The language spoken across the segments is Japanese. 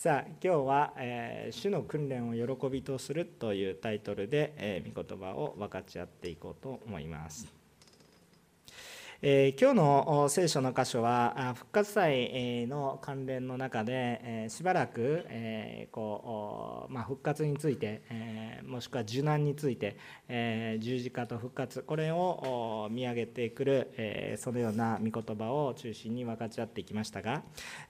さあ今日は、えー主の訓練を喜びとする」というタイトルで、えー御言葉を分かち合っていこうと思います。えー今日の聖書の箇所は復活祭の関連の中で、えーしばらく、えーこうまあ、復活について、えもしくは受難について、え十字架と復活これを見上げてくる、えそのような御言葉を中心に分かち合ってきましたが、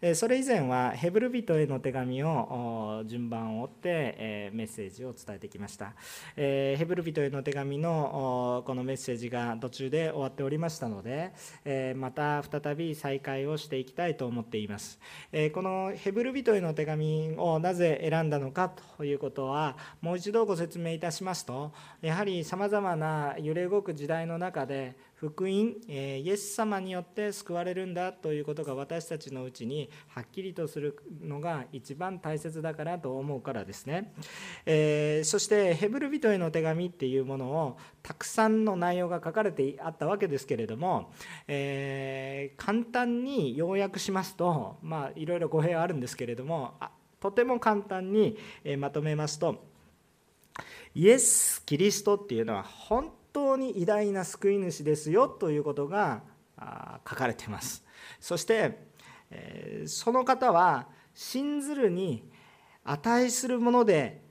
えそれ以前はヘブル人への手紙を順番を追って、えメッセージを伝えてきました、えヘブル人への手紙のこのメッセージが途中で終わっておりましたので、えまた再び再開をしていきたいと思っています、えこのヘブル人への手紙をなぜ選んだのかということはもう一度ご説明いたしますとやはりさまざまな揺れ動く時代の中で福音、えイエス様によって救われるんだということが私たちのうちにはっきりとするのが一番大切だからと思うからですね、えーそしてヘブル人への手紙っていうものをたくさんの内容が書かれてあったわけですけれども、えー簡単に要約しますとまあいろいろ語弊はあるんですけれどもとても簡単にまとめますとイエス・キリストっていうのは本当当に偉大な救い主ですよということが書かれています。そして、その方は信ずるに値するもので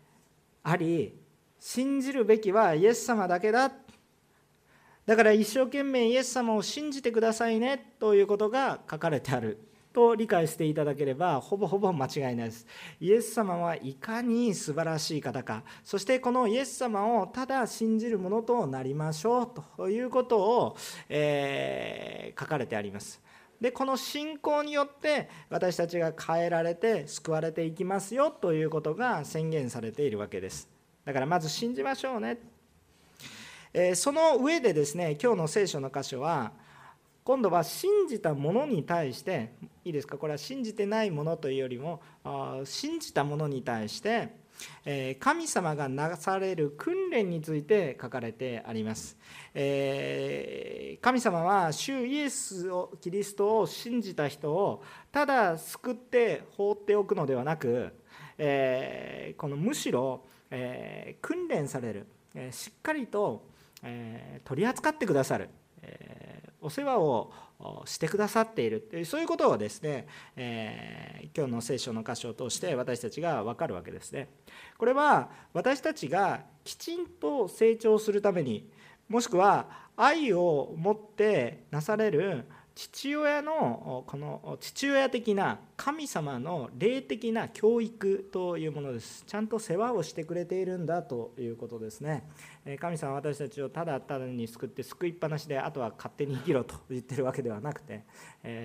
あり信じるべきはイエス様だけだ。だから一生懸命イエス様を信じてくださいねということが書かれてある。と理解していただければほぼほぼ間違いないです。イエス様はいかに素晴らしい方か。そしてこのイエス様をただ信じるものとなりましょうということを、えー書かれてあります。でこの信仰によって私たちが変えられて救われていきますよということが宣言されているわけです。だからまず信じましょうね。えーその上でですね今日の聖書の箇所は今度は信じたものに対していいですか？これは信じてないものというよりも信じたものに対して神様がなされる訓練について書かれてあります、神様は主イエスをキリストを信じた人をただ救って放っておくのではなく、このむしろ、訓練される、しっかりと、取り扱ってくださる、えお世話をしてくださっているというそういうことをですね、え今日の聖書の箇所を通して私たちが分かるわけですね。これは私たちがきちんと成長するためにもしくは愛を持ってなされる父親のこの父親的な神様の霊的な教育というものです。ちゃんと世話をしてくれているんだということですね。神様は私たちをただただに救って救いっぱなしであとは勝手に生きろと言ってるわけではなくて、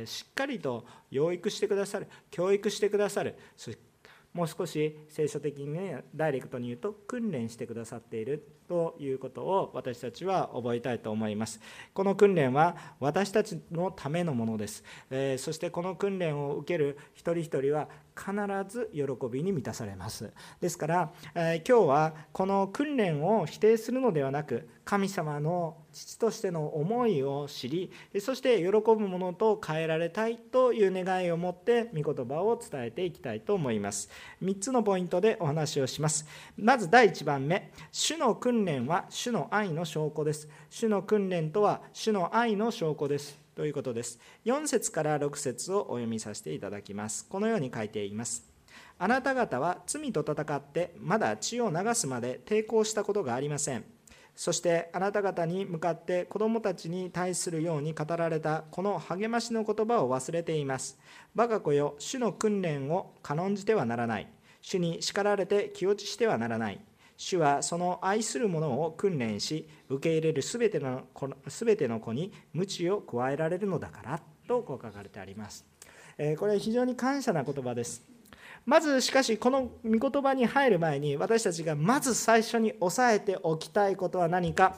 しっかりと養育してくださる教育してくださるそしてもう少し聖書的にねダイレクトに言うと訓練してくださっているということを私たちは覚えたいと思います。この訓練は私たちのためのものです、えーそしてこの訓練を受ける一人一人は必ず喜びに満たされます。ですから、えー今日はこの訓練を否定するのではなく神様の父としての思いを知りそして喜ぶものと変えられたいという願いを持って御言葉を伝えていきたいと思います。3つのポイントでお話をします。まず第1番目主の訓練は主の愛の証拠です。主の訓練とは主の愛の証拠です。ということです4節から6節をお読みさせていただきますこのように書いていますあなた方は罪と戦ってまだ血を流すまで抵抗したことがありませんそしてあなた方に向かって子供たちに対するように語られたこの励ましの言葉を忘れています。我が子よ、主の訓練を軽んじてはならない。主に叱られて気落ちしてはならない。主はその愛する者を訓練し、受け入れるすべての子すべての子に鞭を加えられるのだからとこう書かれてあります。えーこれは非常に感謝な言葉です。まずしかしこの御言葉に入る前に私たちがまず最初に押さえておきたいことは何か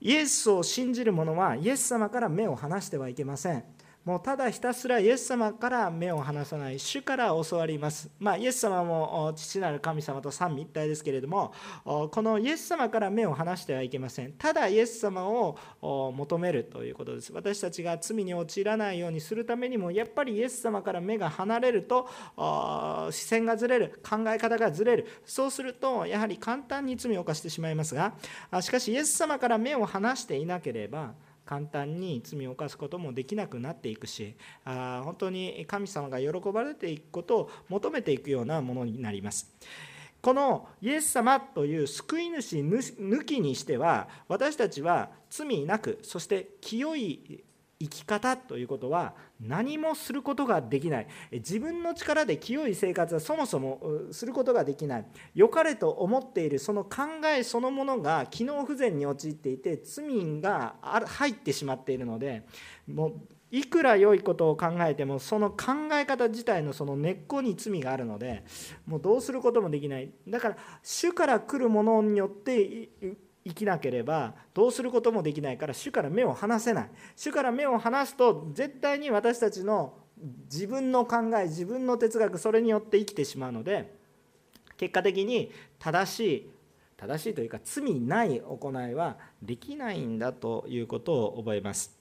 イエスを信じる者はイエス様から目を離してはいけませんもうただひたすらイエス様から目を離さない主から教わります。まあイエス様も父なる神様と三位一体ですけれどもこのイエス様から目を離してはいけません。ただイエス様を求めるということです。私たちが罪に陥らないようにするためにもやっぱりイエス様から目が離れると視線がずれる考え方がずれる。そうするとやはり簡単に罪を犯してしまいますがしかしイエス様から目を離していなければ簡単に罪を犯すこともできなくなっていくしあ本当に神様が喜ばれていくことを求めていくようなものになります。このイエス様という救い主抜きにしては私たちは罪なくそして清い生き方ということは何もすることができない。自分の力で清い生活はそもそもすることができない。良かれと思っているその考えそのものが機能不全に陥っていて罪が入ってしまっているのでもういくら良いことを考えてもその考え方自体のその根っこに罪があるのでもうどうすることもできない。だから主から来るものによって生きなければどうすることもできないから主から目を離せない。主から目を離すと絶対に私たちの自分の考え自分の哲学それによって生きてしまうので結果的に正しい正しいというか罪ない行いはできないんだということを覚えます。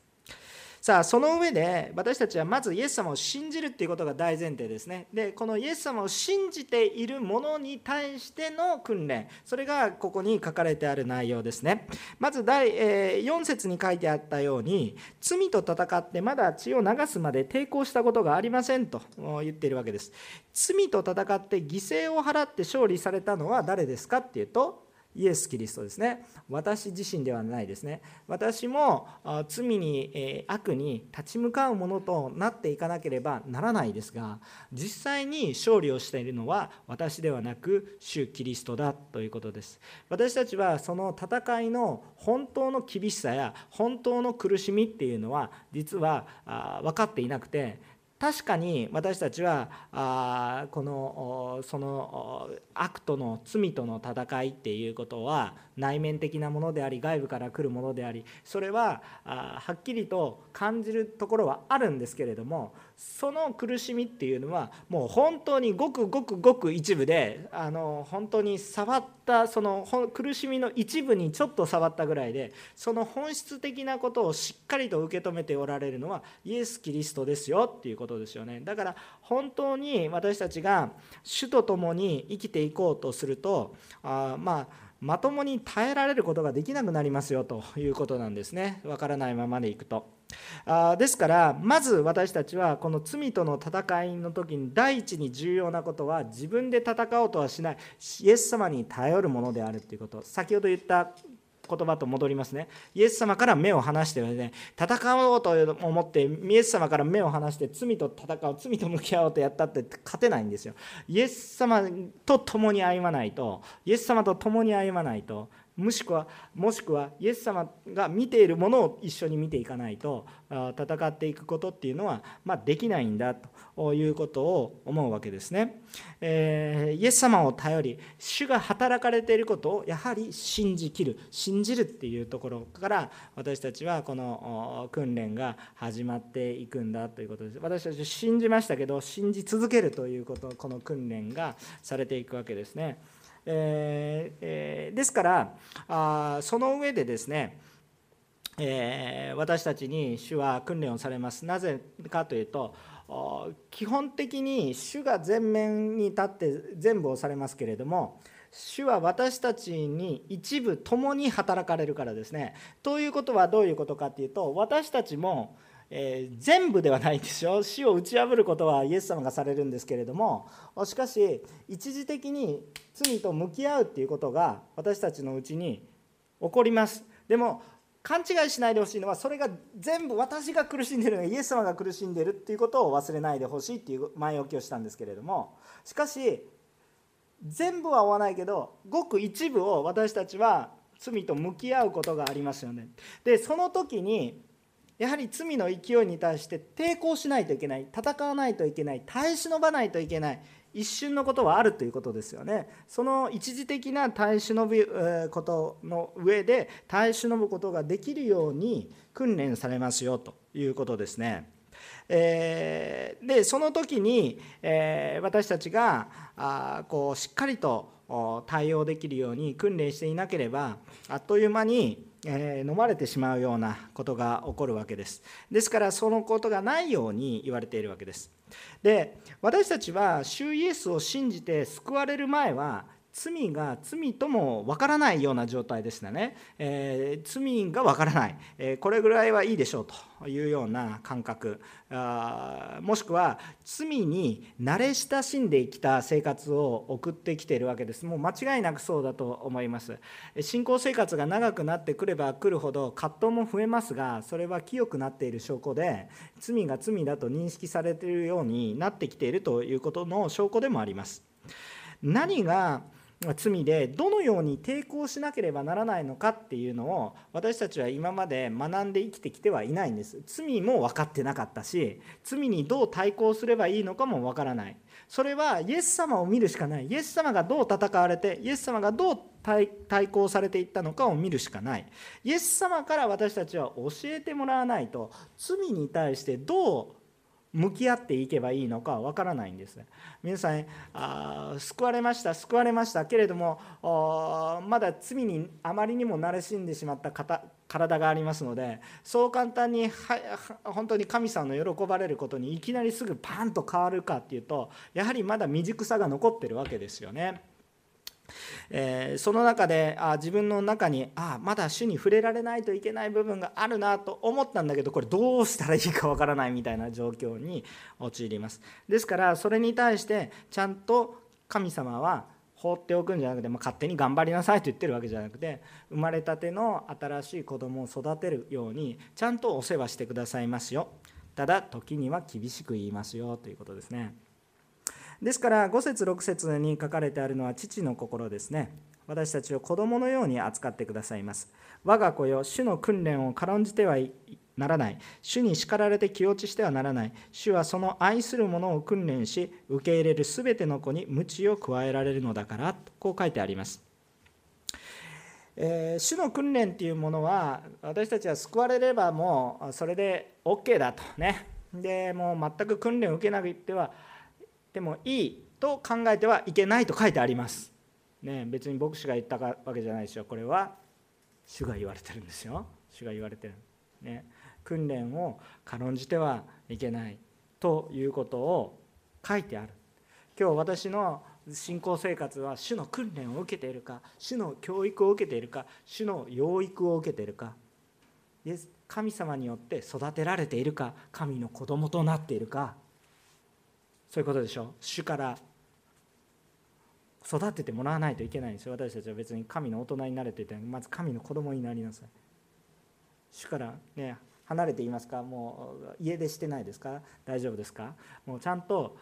さあその上で私たちはまずイエス様を信じるっていうことが大前提ですね。でこのイエス様を信じているものに対しての訓練。それがここに書かれてある内容ですね。まず第、え4節に書いてあったように罪と戦ってまだ血を流すまで抵抗したことがありませんと言っているわけです。罪と戦って犠牲を払って勝利されたのは誰ですかっていうとイエス・キリストですね。私自身ではないですね。私も罪に悪に立ち向かうものとなっていかなければならないですが実際に勝利をしているのは私ではなく主キリストだということです。私たちはその戦いの本当の厳しさや本当の苦しみっていうのは実は分かっていなくて確かに私たちはあこのその悪との罪との戦いっていうことは内面的なものであり外部から来るものでありそれははっきりと感じるところはあるんですけれどもその苦しみっていうのはもう本当にごくごくごく一部であの本当に触ったその苦しみの一部にちょっと触ったぐらいでその本質的なことをしっかりと受け止めておられるのはイエス・キリストですよっていうことですよね。だから本当に私たちが主と共に生きていこうとするとあまあまともに耐えられることができなくなりますよということなんですね。わからないままでいくと。あですからまず私たちはこの罪との戦いの時に第一に重要なことは自分で戦おうとはしない。イエス様に頼るものであるということ。先ほど言った言葉と戻りますね。イエス様から目を離してね、戦おうと思って、イエス様から目を離して罪と戦う、罪と向き合おうとやったって勝てないんですよ。イエス様と共に歩まないと、イエス様と共に歩まないと、もしくはもしくはイエス様が見ているものを一緒に見ていかないと戦っていくことっていうのは、まあ、できないんだということを思うわけですね、えー、イエス様を頼り主が働かれていることをやはり信じきる信じるっていうところから私たちはこの訓練が始まっていくんだということです。私たち信じましたけど信じ続けるということこの訓練がされていくわけですね。えーえー、ですからあその上でですね、えー、私たちに主は訓練をされますなぜかというと基本的に主が前面に立って全部をされますけれども主は私たちに一部共に働かれるからですね。ということはどういうことかっていうと私たちもえー、全部ではないんですよ 死を打ち破ることはイエス様がされるんですけれども。しかし一時的に罪と向き合うっていうことが私たちのうちに起こります。でも勘違いしないでほしいのはそれが全部私が苦しんでるイエス様が苦しんでるっていうことを忘れないでほしいっていう前置きをしたんですけれども。しかし全部は追わないけどごく一部を私たちは罪と向き合うことがありますよね。でその時にやはり罪の勢いに対して抵抗しないといけない戦わないといけない耐え忍ばないといけない一瞬のことはあるということですよね。その一時的な耐え忍ぶことの上で耐え忍ぶことができるように訓練されますよということですね。えー、でその時に、えー、私たちがあこうしっかりと対応できるように訓練していなければあっという間に、えー、飲まれてしまうようなことが起こるわけです。ですからそのことがないように言われているわけです。で私たちは主イエスを信じて救われる前は罪が罪ともわからないような状態でしたね、えー、罪がわからない、えー、これぐらいはいいでしょうというような感覚。あもしくは罪に慣れ親しんできた生活を送ってきているわけです。もう間違いなくそうだと思います。信仰生活が長くなってくればくるほど葛藤も増えますがそれは清くなっている証拠で罪が罪だと認識されているようになってきているということの証拠でもあります。何が罪でどのように抵抗しなければならないのかっていうのを私たちは今まで学んで生きてきてはいないんです。罪も分かってなかったし罪にどう対抗すればいいのかも分からない。それはイエス様を見るしかない。イエス様がどう戦われてイエス様がどう対抗されていったのかを見るしかない。イエス様から私たちは教えてもらわないと罪に対してどう向き合っていけばいいのかわからないんです皆さんあ救われました救われましたけれどもまだ罪にあまりにも慣れしんでしまった方体がありますのでそう簡単に本当に神様の喜ばれることにいきなりすぐパンと変わるかっていうとやはりまだ未熟さが残ってるわけですよね。えー、その中であ自分の中にあまだ主に触れられないといけない部分があるなと思ったんだけどこれどうしたらいいかわからないみたいな状況に陥りますですからそれに対してちゃんと神様は放っておくんじゃなくて、まあ、勝手に頑張りなさいと言ってるわけじゃなくて生まれたての新しい子供を育てるようにちゃんとお世話してくださいますよただ時には厳しく言いますよということですね。ですから5節6節に書かれてあるのは父の心ですね。私たちを子供のように扱ってくださいます。我が子よ主の訓練を軽んじてはならない。主に叱られて気落ちしてはならない。主はその愛する者を訓練し受け入れるすべての子に鞭を加えられるのだからこう書いてあります。えー、主の訓練っていうものは私たちは救われればもうそれで OK だとね。でもう全く訓練を受けなくてはてもいいと考えてはいけないと書いてあります。ね、別に牧師が言ったわけじゃないですよ。これは主が言われてるんですよ。主が言われてる。ね、訓練を軽んじてはいけないということを書いてある。今日私の信仰生活は主の訓練を受けているか主の教育を受けているか主の養育を受けているか神様によって育てられているか神の子供となっているかそういうことでしょ？主から育ててもらわないといけないんですよ。私たちは別に神の大人になれていてまず神の子供になりなさい。主からね離れていますか？もう家出してないですか？大丈夫ですか？もうちゃんと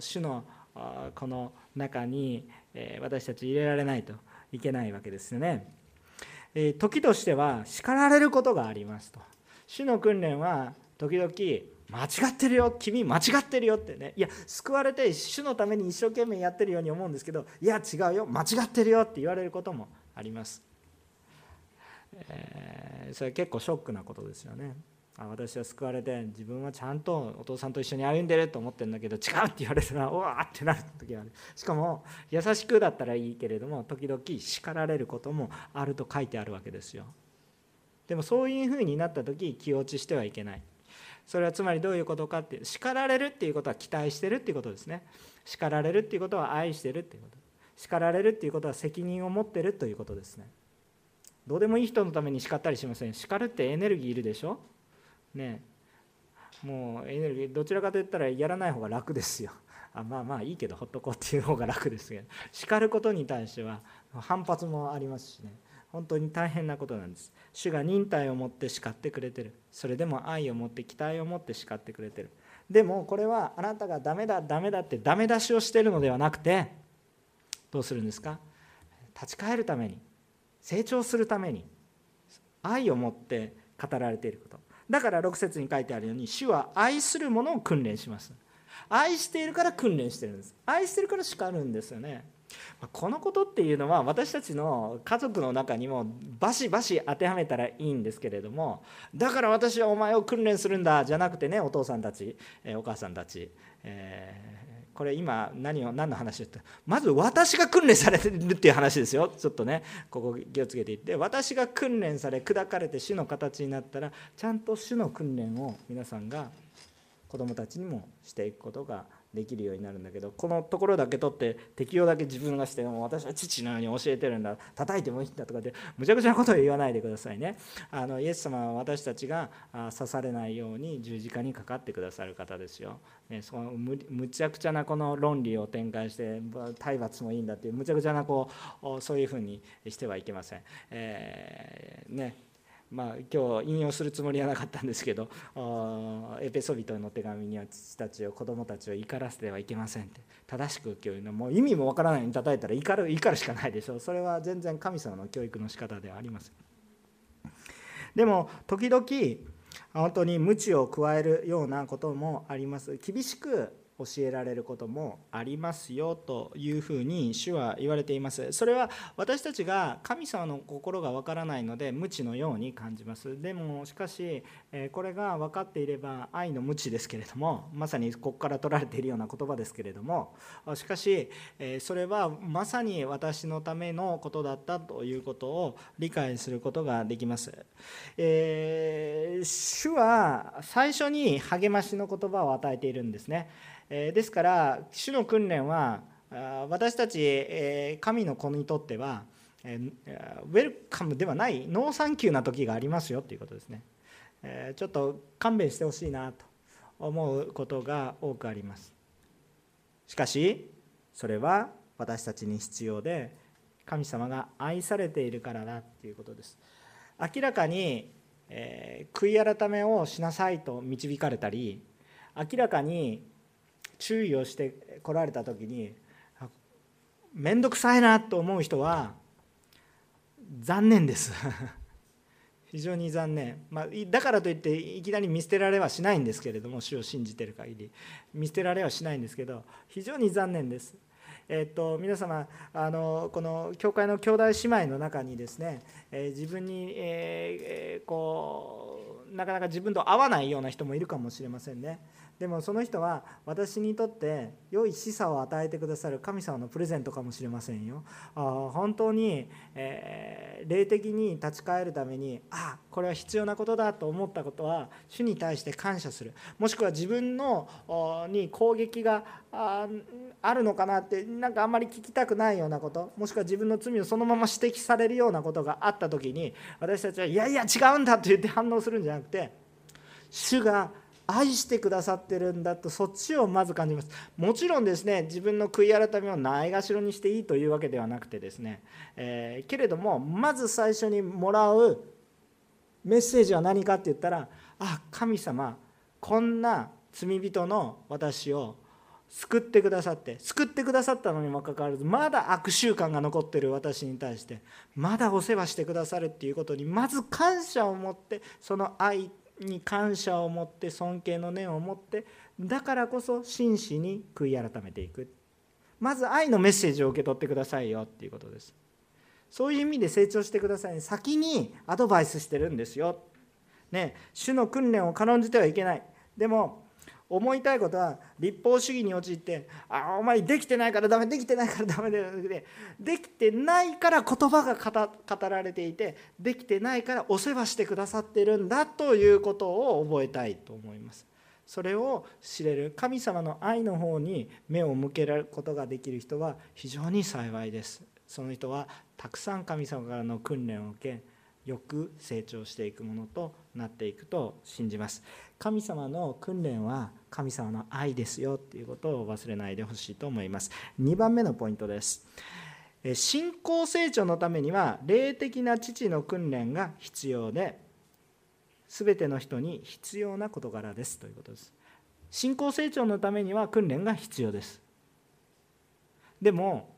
主のこの中に私たち入れられないといけないわけですよね。時としては叱られることがありますと。主の訓練は時々間違ってるよ君間違ってるよってね。いや救われて主のために一生懸命やってるように思うんですけどいや違うよ間違ってるよって言われることもあります、えー、それ結構ショックなことですよね。あ私は救われて自分はちゃんとお父さんと一緒に歩んでると思ってるんだけど違うって言われたらうわーってなる時がある。しかも優しくだったらいいけれども時々叱られることもあると書いてあるわけですよ。でもそういうふうになった時気落ちしてはいけない。それはつまりどういうことかっていう叱られるっていうことは期待してるっていうことですね。叱られるっていうことは愛してるっていうこと。叱られるっていうことは責任を持ってるということですね。どうでもいい人のために叱ったりしません。叱るってエネルギーいるでしょ。ねもうエネルギーどちらかといったらやらない方が楽ですよ。あまあまあいいけどほっとこうっていう方が楽ですけど。叱ることに対しては反発もありますしね。本当に大変なことなんです。主が忍耐を持って叱ってくれてる。それでも愛を持って期待を持って叱ってくれてる。でもこれはあなたがダメだダメだってダメ出しをしてるのではなくてどうするんですか？立ち返るために成長するために愛を持って語られていること。だから6節に書いてあるように主は愛する者を訓練します。愛しているから訓練してるんです。愛してるから叱るんですよね。このことっていうのは私たちの家族の中にもバシバシ当てはめたらいいんですけれどもだから私はお前を訓練するんだじゃなくてねお父さんたちお母さんたち、えー、これ今何を何の話ってまず私が訓練されてるっていう話ですよ。ちょっとねここ気をつけていって。私が訓練され砕かれて主の形になったらちゃんと主の訓練を皆さんが子どもたちにもしていくことができるようになるんだけどこのところだけ取って適用だけ自分がしても私は父のように教えてるんだ。叩いてもいいんだとかってむちゃくちゃなことを言わないでくださいね。あのイエス様は私たちが刺されないように十字架にかかってくださる方ですよ、ね、そのむむちゃくちゃなこの論理を展開して体罰もいいんだっていうむちゃくちゃなこうそういうふうにしてはいけません、えー、ねまあ、今日引用するつもりはなかったんですけど エペソビトの手紙には父たちを子供たちを怒らせてはいけませんって正しく教育のもう意味もわからないように叩いたら怒る怒るしかないでしょ。うそれは全然神様の教育の仕方ではありません。でも時々本当に鞭を加えるようなこともあります。厳しく教えられることもありますよというふうに主は言われています。それは私たちが神様の心がわからないので無知のように感じます。でもしかしこれが分かっていれば愛の無知ですけれどもまさにここから取られているような言葉ですけれどもしかしそれはまさに私のためのことだったということを理解することができます、えー、主は最初に励ましの言葉を与えているんですね。ですから主の訓練は私たち神の子にとってはウェルカムではないノーサンキューな時がありますよということですね。ちょっと勘弁してほしいなと思うことが多くあります。しかしそれは私たちに必要で神様が愛されているからだということです。明らかに、え、悔い改めをしなさいと導かれたり明らかに注意をしてこられた時に面倒くさいなと思う人は残念です 非常に残念、まあ、だからといっていきなり見捨てられはしないんですけれども主を信じてる限り見捨てられはしないんですけど非常に残念です。えっと、皆様あのこの教会の兄弟姉妹の中にですね、えー、自分に、えー、こうなかなか自分と合わないような人もいるかもしれませんね。でもその人は私にとって良い示唆を与えてくださる神様のプレゼントかもしれませんよ。あ本当に、えー、霊的に立ち返るためにあこれは必要なことだと思ったことは主に対して感謝するもしくは自分のに攻撃があるのかなってなんかあんまり聞きたくないようなこともしくは自分の罪をそのまま指摘されるようなことがあった時に私たちはいやいや違うんだと言って反応するんじゃなくて主が愛してくださってるんだとそっちをまず感じます。もちろんですね自分の悔い改めをないがしろにしていいというわけではなくてですね、えー、けれどもまず最初にもらうメッセージは何かって言ったらあ神様こんな罪人の私を救ってくださって救ってくださったのにもかかわらずまだ悪習慣が残ってる私に対してまだお世話してくださるっていうことにまず感謝を持ってその愛に感謝を持って尊敬の念を持ってだからこそ真摯に悔い改めていく。まず愛のメッセージを受け取ってくださいよっていうことです。そういう意味で成長してください、先にアドバイスしてるんですよ、ね、主の訓練を軽んじてはいけない。でも思いたいことは立法主義に陥って「ああお前できてないからダメできてないからダメ」でできてないから言葉が語られていてできてないからお世話してくださってるんだということを覚えたいと思います。それを知れる神様の愛の方に目を向けることができる人は非常に幸いです。その人はたくさん神様からの訓練を受けよく成長していくものとなっていくと信じます。神様の訓練は神様の愛ですよっていうことを忘れないでほしいと思います。2番目のポイントです。信仰成長のためには霊的な父の訓練が必要で全ての人に必要な事柄ですということです。信仰成長のためには訓練が必要です。でも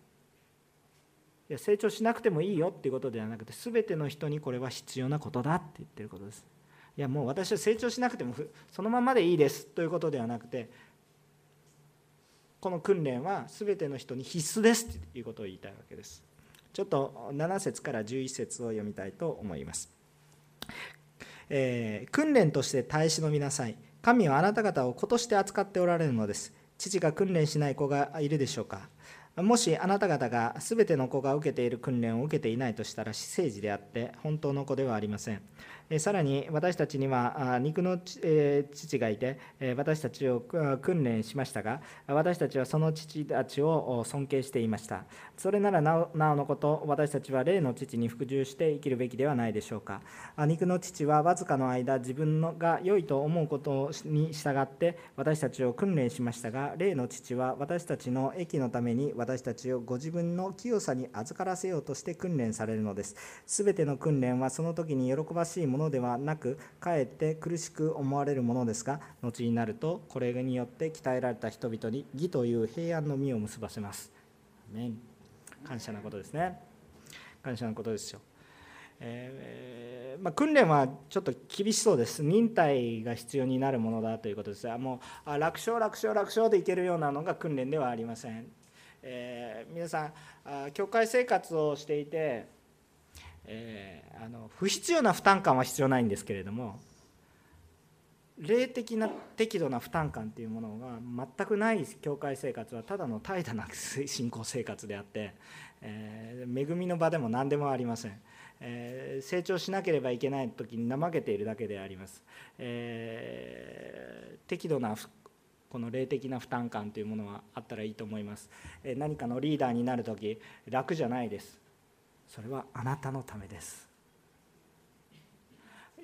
いや成長しなくてもいいよっていうことではなくて全ての人にこれは必要なことだって言ってることです。いやもう私は成長しなくてもそのままでいいですということではなくてこの訓練は全ての人に必須ですということを言いたいわけです。ちょっと7節から11節を読みたいと思います、えー、訓練として耐え忍びなさい。神はあなた方を子として扱っておられるのです。父が訓練しない子がいるでしょうか。もしあなた方が全ての子が受けている訓練を受けていないとしたら私生児であって本当の子ではありません。さらに私たちには肉の父がいて私たちを訓練しましたが私たちはその父たちを尊敬していました。それならなおのこと私たちは霊の父に服従して生きるべきではないでしょうか。肉の父はわずかの間自分のが良いと思うことに従って私たちを訓練しましたが霊の父は私たちの益のために私たちをご自分の清さに預からせようとして訓練されるのです。すべての訓練はその時に喜ばしいものではなくかえって苦しく思われるものですが後になるとこれによって鍛えられた人々に義という平安の実を結ばせます。感謝なことですね。感謝なことですよ。えー、まあ、訓練はちょっと厳しそうです、忍耐が必要になるものだということですが、もうあ楽勝、楽勝、楽勝でいけるようなのが訓練ではありません。えー、皆さんあ、教会生活をしていて、えー、あの不必要な負担感は必要ないんですけれども霊的な適度な負担感というものが全くない教会生活はただの怠惰な信仰生活であって、えー、恵みの場でも何でもありません、えー、成長しなければいけない時に怠けているだけであります、えー、適度なこの霊的な負担感というものはあったらいいと思います、え何かのリーダーになる時楽じゃないです。それはあなたのためです。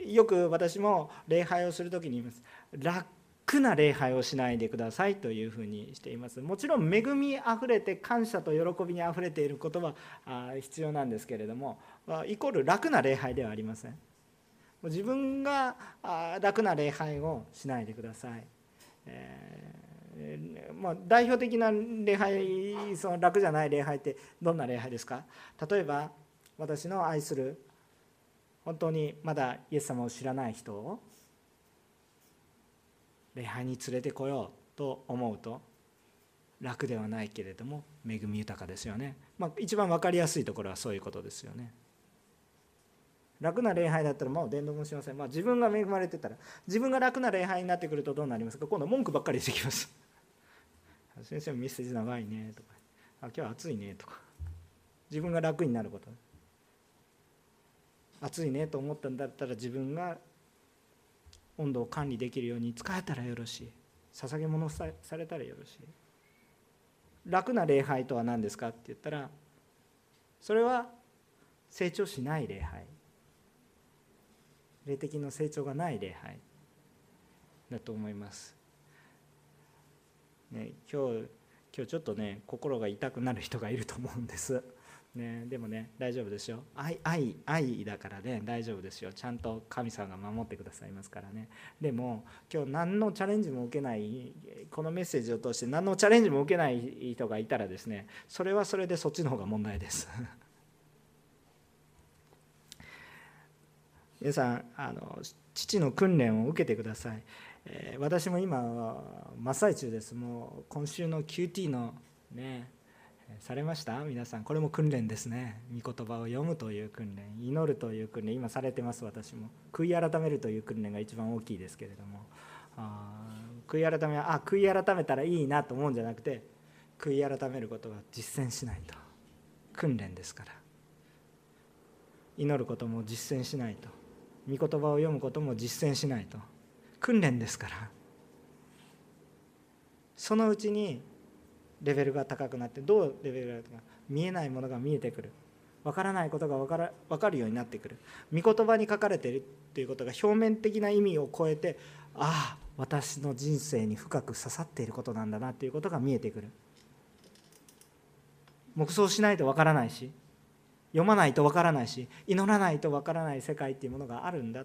よく私も礼拝をする時に言います。楽な礼拝をしないでくださいというふうにしています。もちろん恵みあふれて感謝と喜びにあふれていることは必要なんですけれどもイコール楽な礼拝ではありません。自分が楽な礼拝をしないでください、えーまあ、代表的な礼拝その楽じゃない礼拝ってどんな礼拝ですか？例えば私の愛する本当にまだイエス様を知らない人を礼拝に連れてこようと思うと楽ではないけれども恵み豊かですよね、まあ、一番分かりやすいところはそういうことですよね。楽な礼拝だったらもう伝道もしません、まあ、自分が恵まれてたら自分が楽な礼拝になってくるとどうなりますか？今度文句ばっかりしてきます。先生もメッセージ長いねとか。あ今日は暑いねとか。自分が楽になること。暑いねと思ったんだったら自分が温度を管理できるように使えたらよろしい。捧げ物されたらよろしい。楽な礼拝とは何ですかって言ったらそれは成長しない礼拝。霊的な成長がない礼拝だと思います、ね、今日今日ちょっとね心が痛くなる人がいると思うんです。ね、でもね大丈夫ですよ。愛愛愛だからね大丈夫ですよ。ちゃんと神様が守ってくださいますからね。でも今日何のチャレンジも受けないこのメッセージを通して何のチャレンジも受けない人がいたらですねそれはそれでそっちの方が問題です。皆さんあの父の訓練を受けてください、え、私も今真っ最中です。もう今週の QT のねされました？皆さん。これも訓練ですね。御言葉を読むという訓練。祈るという訓練。今されてます。私も。悔い改めるという訓練が一番大きいですけれども。あ悔い改めはあ悔い改めたらいいなと思うんじゃなくて悔い改めることは実践しないと。訓練ですから。祈ることも実践しないと。御言葉を読むことも実践しないと。訓練ですから。そのうちにレベルが高くなってどうレベルが高くな見えないものが見えてくる。分からないことが分から分かるようになってくる。御言葉に書かれているということが表面的な意味を超えてああ私の人生に深く刺さっていることなんだなということが見えてくる。黙想しないと分からないし読まないと分からないし祈らないと分からない世界っていうものがあるんだ。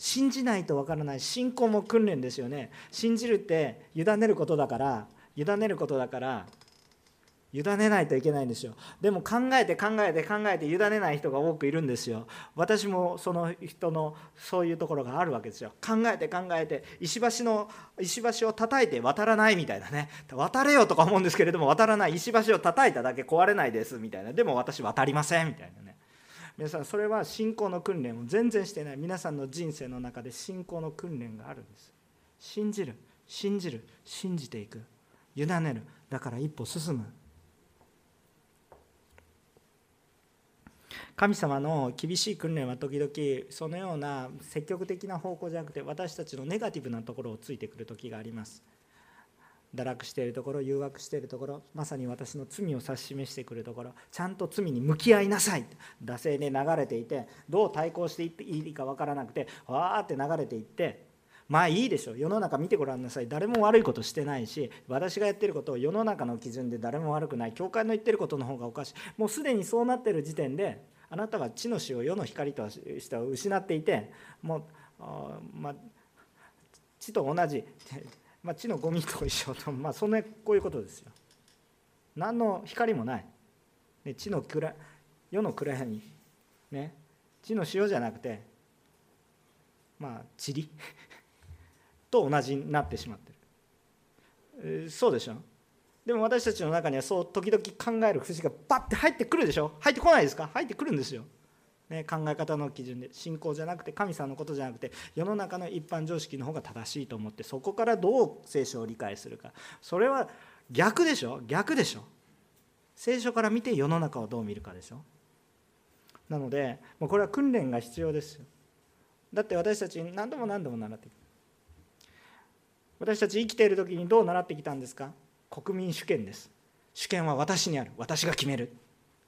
信じないと分からない信仰も訓練ですよね。信じるって委ねることだから委ねることだから委ねないといけないんですよ。でも考えて考えて考えて委ねない人が多くいるんですよ。私もその人のそういうところがあるわけですよ。考えて考えて石橋の石橋を叩いて渡らないみたいなね。渡れよとか思うんですけれども渡らない。石橋を叩いただけ壊れないですみたいな。でも私渡りませんみたいなね。皆さんそれは信仰の訓練を全然してない。皆さんの人生の中で信仰の訓練があるんです。信じる信じる信じていく。委ねる。だから一歩進む。神様の厳しい訓練は時々そのような積極的な方向じゃなくて私たちのネガティブなところをついてくる時があります。堕落しているところ誘惑しているところまさに私の罪を指し示してくるところちゃんと罪に向き合いなさい。惰性で流れていてどう対抗していっていいか分からなくてわーって流れていってまあいいでしょ世の中見てごらんなさい。誰も悪いことしてないし私がやってることを世の中の基準で誰も悪くない。教会の言ってることの方がおかしい。もうすでにそうなってる時点であなたは地の死を世の光として失っていてもうまあ、地と同じ、まあ、地のゴミと一緒と、まあ、そんなこういうことですよ。何の光もない。ね、地の暗世の暗闇、ね、地の塩じゃなくてまあ塵。と同じになってしまってる、えー、そうでしょ。でも私たちの中にはそう時々考える節がバッて入ってくるでしょ。入ってこないですか？入ってくるんですよ、ね、考え方の基準で信仰じゃなくて神様のことじゃなくて世の中の一般常識の方が正しいと思ってそこからどう聖書を理解するか。それは逆でしょ？逆でしょ？聖書から見て世の中をどう見るかでしょ？なのでもうこれは訓練が必要です。よだって私たち何度も何度も習ってきた。私たち生きている時にどう習ってきたんですか？国民主権です。主権は私にある。私が決める。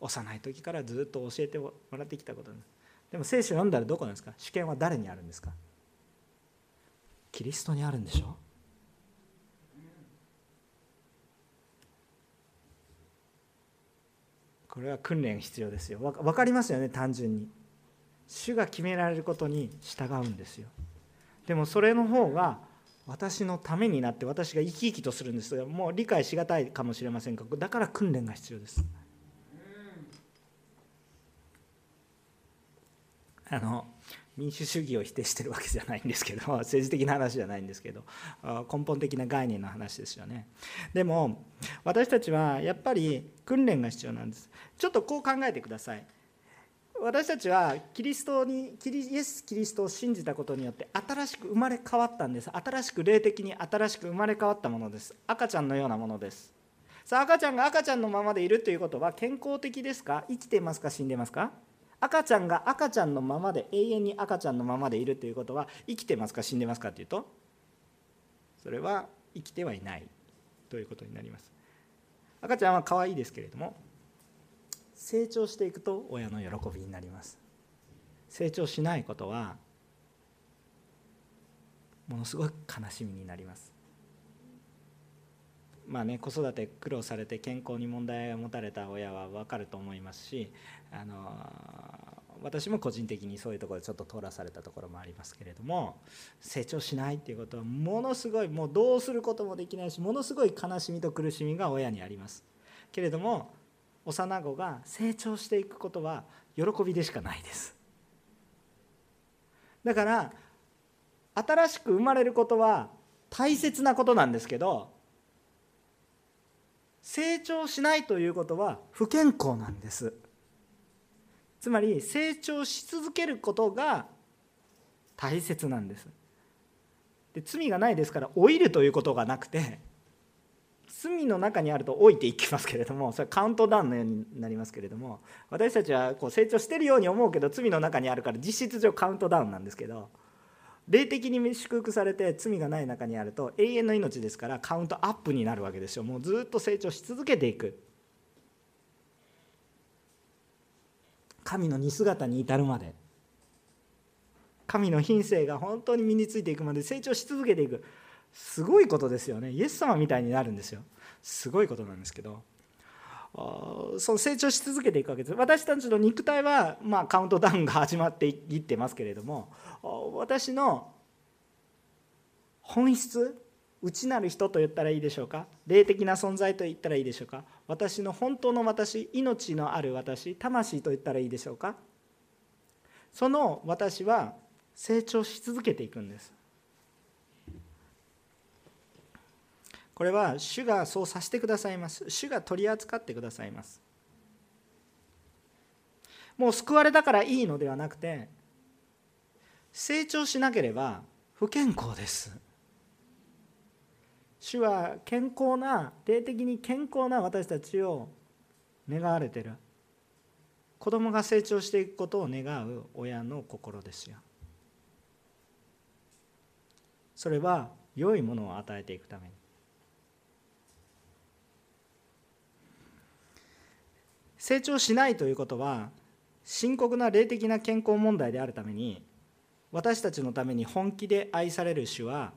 幼い時からずっと教えてもらってきたことです。でも聖書読んだらどこなんですか？主権は誰にあるんですか？キリストにあるんでしょ？これは訓練必要ですよ。分かりますよね？単純に。主が決められることに従うんですよ。でもそれの方が私のためになって私が生き生きとするんです。がもう理解しがたいかもしれませんがだから訓練が必要です。あの民主主義を否定してるわけじゃないんですけど 政治的な話じゃないんですけど根本的な概念の話ですよね。でも私たちはやっぱり訓練が必要なんです。ちょっとこう考えてください。私たちはキリストにキリイエス・キリストを信じたことによって新しく生まれ変わったんです。新しく霊的に新しく生まれ変わったものです。赤ちゃんのようなものです。さあ赤ちゃんが赤ちゃんのままでいるということは健康的ですか？生きてますか？死んでますか？赤ちゃんが赤ちゃんのままで永遠に赤ちゃんのままでいるということは生きてますか死んでますかというとそれは生きてはいないということになります。赤ちゃんは可愛いですけれども成長していくと親の喜びになります。成長しないことはものすごい悲しみになります。まあね子育て苦労されて健康に問題を持たれた親は分かると思いますしあの私も個人的にそういうところでちょっと通らされたところもありますけれども成長しないっていうことはものすごいもうどうすることもできないしものすごい悲しみと苦しみが親にあります。けれども幼子が成長していくことは喜びでしかないです。だから新しく生まれることは大切なことなんですけど成長しないということは不健康なんです。つまり成長し続けることが大切なんです。で罪がないですから老いるということがなくて罪の中にあると老いていきますけれどもそれカウントダウンのようになりますけれども私たちはこう成長してるように思うけど罪の中にあるから実質上カウントダウンなんですけど霊的に祝福されて罪がない中にあると永遠の命ですからカウントアップになるわけですよ。もうずっと成長し続けていく。神の似姿に至るまで。神の品性が本当に身についていくまで成長し続けていく。すごいことですよね。イエス様みたいになるんですよ。すごいことなんですけど。その成長し続けていくわけです。私たちの肉体は、まあ、カウントダウンが始まっていってますけれども私の本質内なる人と言ったらいいでしょうか？霊的な存在と言ったらいいでしょうか？私の本当の私命のある私魂と言ったらいいでしょうか？その私は成長し続けていくんです。これは主がそうさせてくださいます。主が取り扱ってくださいます。もう救われたからいいのではなくて成長しなければ不健康です。主は健康な霊的に健康な私たちを願われてる。子供が成長していくことを願う親の心ですよ。それは良いものを与えていくために。成長しないということは深刻な霊的な健康問題であるために私たちのために本気で愛される主は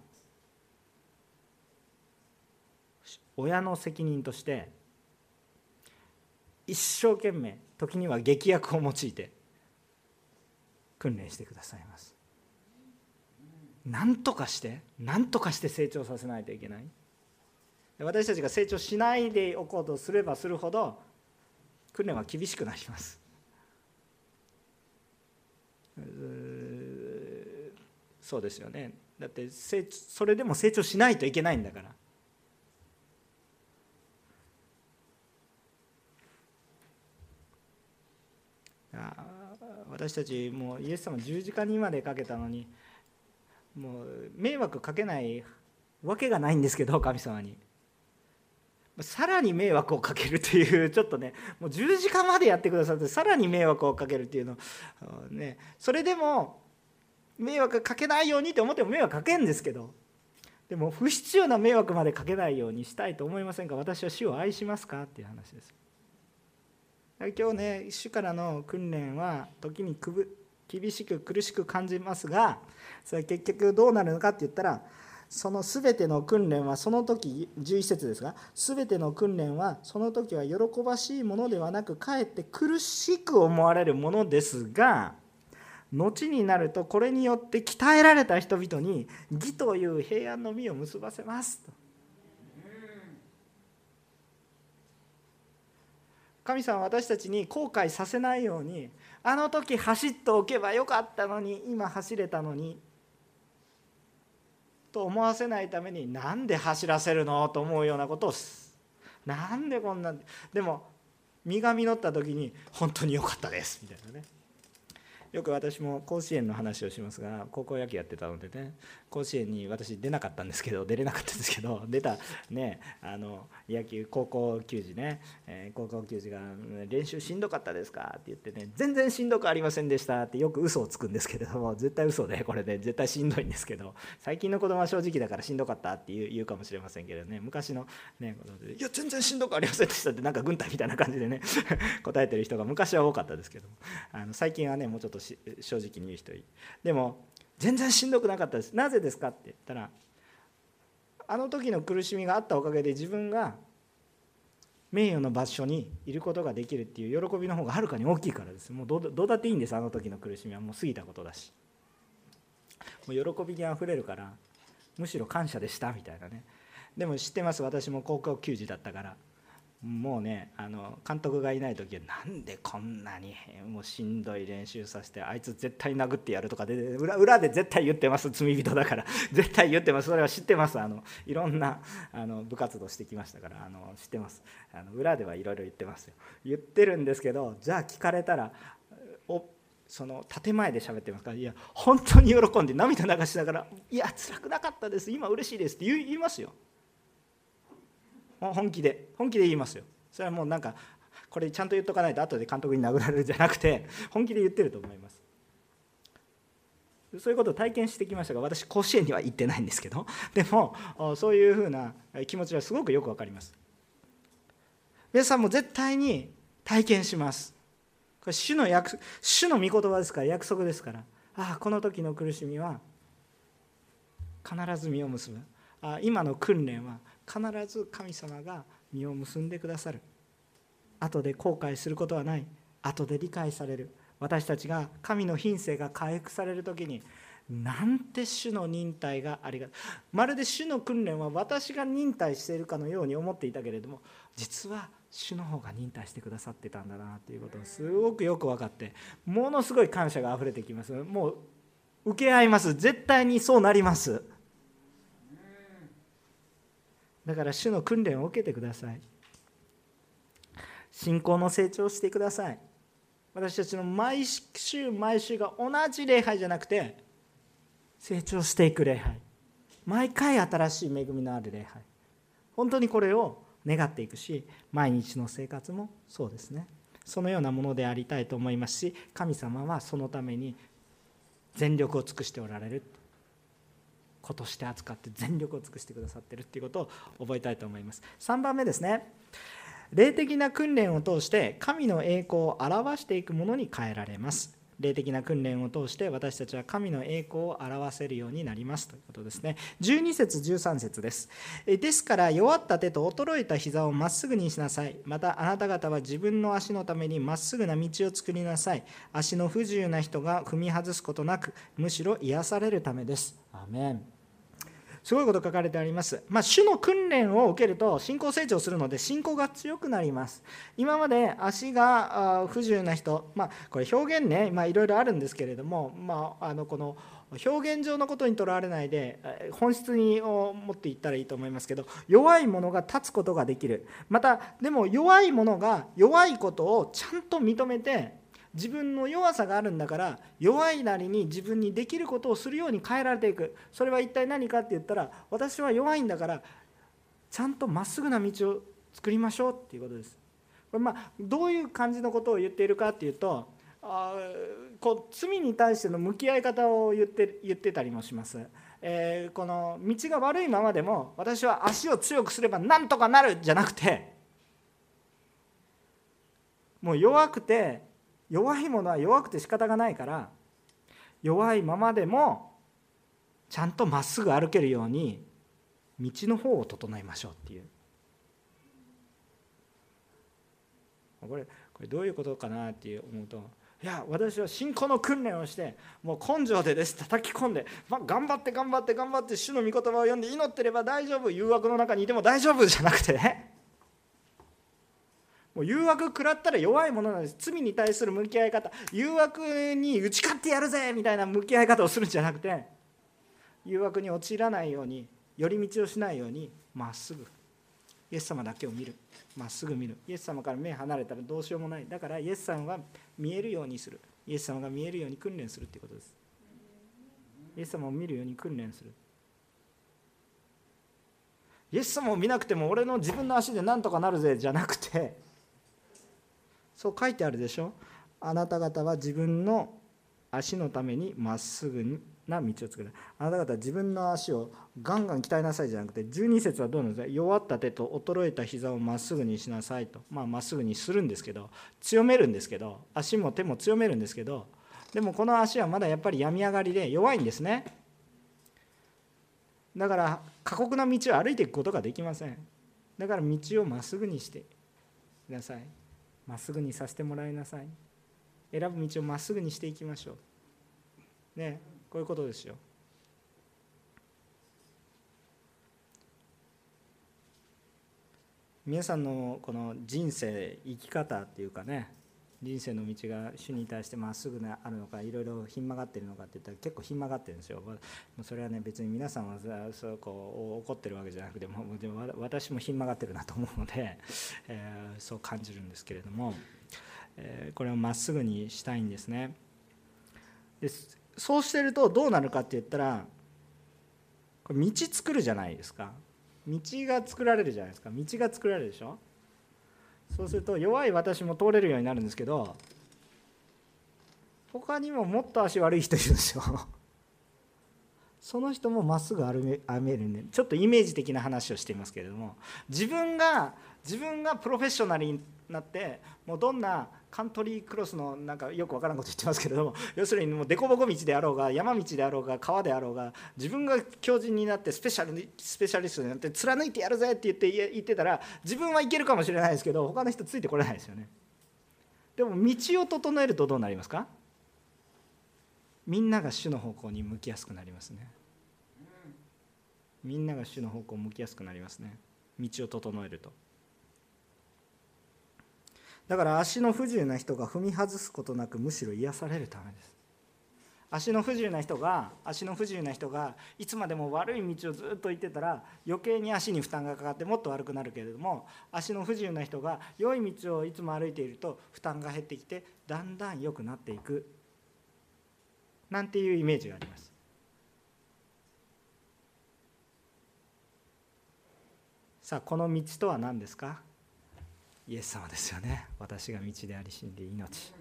親の責任として一生懸命時には劇薬を用いて訓練してくださいます。何とかして何とかして成長させないといけない。私たちが成長しないでおこうとすればするほど訓練は厳しくなります。そうですよね。だってそれでも成長しないといけないんだから。私たちもうイエス様十字架にまでかけたのにもう迷惑かけないわけがないんですけど神様に。さらに迷惑をかけるというちょっとねもう十字架までやってくださってさらに迷惑をかけるっていうの。ね。それでも迷惑かけないようにって思っても迷惑かけるんですけど。でも不必要な迷惑までかけないようにしたいと思いませんか？私は死を愛しますか？っていう話です。今日ね主からの訓練は時に厳しく苦しく感じますがそれ結局どうなるのかって言ったらその全ての訓練はその時11節ですが全ての訓練はその時は喜ばしいものではなくかえって苦しく思われるものですが後になるとこれによって鍛えられた人々に義という平安の実を結ばせますと。神様は私たちに後悔させないようにあの時走っておけばよかったのに今走れたのにと思わせないためになんで走らせるのと思うようなことをなんでこんなでも身が実った時に本当に良かったですみたいなね。よく私も甲子園の話をしますが高校野球やってたのでね。甲子園に私出なかったんですけど出れなかったんですけど 出たねあの野球高校球児ね、えー、高校球児が「練習しんどかったですか?」って言ってね「全然しんどくありませんでした」ってよく嘘をつくんですけれども絶対嘘でこれで、ね、絶対しんどいんですけど最近の子供は正直だからしんどかったって言う言うかもしれませんけどね昔のね「いや全然しんどくありませんでした」ってなんか軍隊みたいな感じでね 答えてる人が昔は多かったですけどあの最近はねもうちょっと正直に言う人いでも全然しんどくなかったです。なぜですかって言ったらあの時の苦しみがあったおかげで自分が名誉の場所にいることができるっていう喜びの方がはるかに大きいからです。もうどうだっていいんです。あの時の苦しみは。もう過ぎたことだし。もう喜びにあふれるからむしろ感謝でしたみたいなね。でも知ってます。私も高校球児だったから。もうねあの監督がいない時はなんでこんなにもうしんどい練習させてあいつ絶対殴ってやるとかで裏裏で絶対言ってます罪人だから。絶対言ってます。それは知ってます。あのいろんなあの部活動してきましたからあの知ってます。あの裏ではいろいろ言ってますよ。言ってるんですけどじゃあ聞かれたらおその建前で喋ってますからいや本当に喜んで涙流しながら「いや辛くなかったです。今嬉しいです」って言いますよ。本気で本気で言いますよ。それはもうなんかこれちゃんと言っとかないと後で監督に殴られるじゃなくて 本気で言ってると思います。そういうことを体験してきましたが私甲子園には行ってないんですけどでもそういうふうな気持ちはすごくよく分かります。皆さんも絶対に体験します。これ主の約主の御言葉ですから約束ですから。ああこの時の苦しみは必ず実を結ぶ。あ今の訓練は必ず神様が実を結んでくださる。後で後悔することはない。後で理解される。私たちが神の品性が回復される時になんて主の忍耐がありがまるで主の訓練は私が忍耐しているかのように思っていたけれども実は主の方が忍耐してくださってたんだなということがすごくよく分かってものすごい感謝があふれてきます。もう受け合います。絶対にそうなります。だから主の訓練を受けてください。信仰の成長をしてください。私たちの毎週毎週が同じ礼拝じゃなくて成長していく礼拝。毎回新しい恵みのある礼拝。本当にこれを願っていくし毎日の生活もそうですね。そのようなものでありたいと思いますし神様はそのために全力を尽くしておられる。子として扱って全力を尽くしてくださってるっていうことを覚えたいと思います。3番目ですね。霊的な訓練を通して神の栄光を表していくものに変えられます。霊的な訓練を通して私たちは神の栄光を表せるようになりますということですね。12節13節です。ですから弱った手と衰えた膝をまっすぐにしなさい。またあなた方は自分の足のためにまっすぐな道を作りなさい。足の不自由な人が踏み外すことなくむしろ癒されるためです。アメン。すごいこと書かれてあります。まあ、主の訓練を受けると信仰成長するので信仰が強くなります。今まで足が不自由な人、まあ、これ表現ね、まあ、いろいろあるんですけれども、まあ、あのこの表現上のことにとらわれないで本質にを持っていったらいいと思いますけど弱いものが立つことができるまたでも弱いものが弱いことをちゃんと認めて自分の弱さがあるんだから弱いなりに自分にできることをするように変えられていく。それは一体何かって言ったら私は弱いんだからちゃんとまっすぐな道を作りましょうっていうことです。これまあどういう感じのことを言っているかっていうとあこう罪に対しての向き合い方を言って言ってたりもします、えー、この道が悪いままでも私は足を強くすればなんとかなるじゃなくてもう弱くて弱いものは弱くて仕方がないから弱いままでもちゃんとまっすぐ歩けるように道の方を整えましょうっていう。これこれどういうことかなっていう思うといや私は信仰の訓練をしてもう根性でです。叩き込んで、まあ、頑張って頑張って頑張って主の御言葉を読んで祈ってれば大丈夫。誘惑の中にいても大丈夫じゃなくてね。もう誘惑食らったら弱いものなんです。罪に対する向き合い方。誘惑に打ち勝ってやるぜみたいな向き合い方をするんじゃなくて誘惑に陥らないように寄り道をしないようにまっすぐ。イエス様だけを見る。まっすぐ見る。イエス様から目離れたらどうしようもない。だからイエス様が見えるようにする。イエス様が見えるように訓練するっていうことです。イエス様を見るように訓練する。イエス様を見なくても俺の自分の足で何とかなるぜじゃなくてそう書いてあるでしょ？あなた方は自分の足のためにまっすぐな道を作る。あなた方は自分の足をガンガン鍛えなさいじゃなくて12節はどうなんですか弱った手と衰えた膝をまっすぐにしなさいと。まあまっすぐにするんですけど強めるんですけど足も手も強めるんですけどでもこの足はまだやっぱり病み上がりで弱いんですね。だから過酷な道を歩いていくことができません。だから道をまっすぐにしてください。まっすぐにさせてもらいなさい。選ぶ道をまっすぐにしていきましょう。ねこういうことですよ。皆さんのこの人生生き方っていうかね人生の道が主に対してまっすぐあるのかいろいろひん曲がってるのかって言ったら結構ひん曲がってるんですよ。それはね別に皆さんはそうこう怒ってるわけじゃなくてもでも私もひん曲がってるなと思うので、えー、そう感じるんですけれども、えー、これをまっすぐにしたいんですね。でそうしてるとどうなるかって言ったらこれ道作るじゃないですか。道が作られるじゃないですか。道が作られるでしょ。そうすると弱い私も通れるようになるんですけど他にももっと足悪い人いるんですよ その人もまっすぐ歩めるんでちょっとイメージ的な話をしていますけれども自分が自分がプロフェッショナルになってもうどんなカントリークロスのなんかよくわからんこと言ってますけれども 要するにもう凸凹道であろうが山道であろうが川であろうが自分が強靭になってスペシャルスペシャリストになって貫いてやるぜって言って言ってたら自分はいけるかもしれないですけど他の人ついてこれないですよね。でも道を整えるとどうなりますか？みんなが主の方向に向きやすくなりますね。みんなが主の方向を向きやすくなりますね。道を整えると。だから足の不自由な人が踏み外すことなくむしろ癒されるためです。足の不自由な人が足の不自由な人がいつまでも悪い道をずっと行ってたら余計に足に負担がかかってもっと悪くなるけれども足の不自由な人が良い道をいつも歩いていると負担が減ってきてだんだん良くなっていく。なんていうイメージがあります？さあこの道とは何ですか？イエス様ですよね。私が道であり真理命。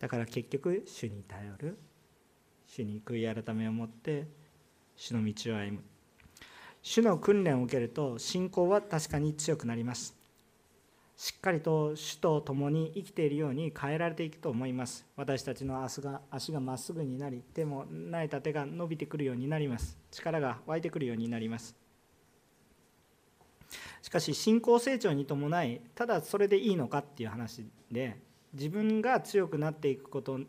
だから結局主に頼る。主に悔い改めを持って主の道を歩む。主の訓練を受けると信仰は確かに強くなります。しっかりと主と共に生きているように変えられていくと思います。私たちの足が足がまっすぐになり手も慣れた手が伸びてくるようになります。力が湧いてくるようになります。しかし信仰成長に伴いただそれでいいのかっていう話で自分が強くなっていくこと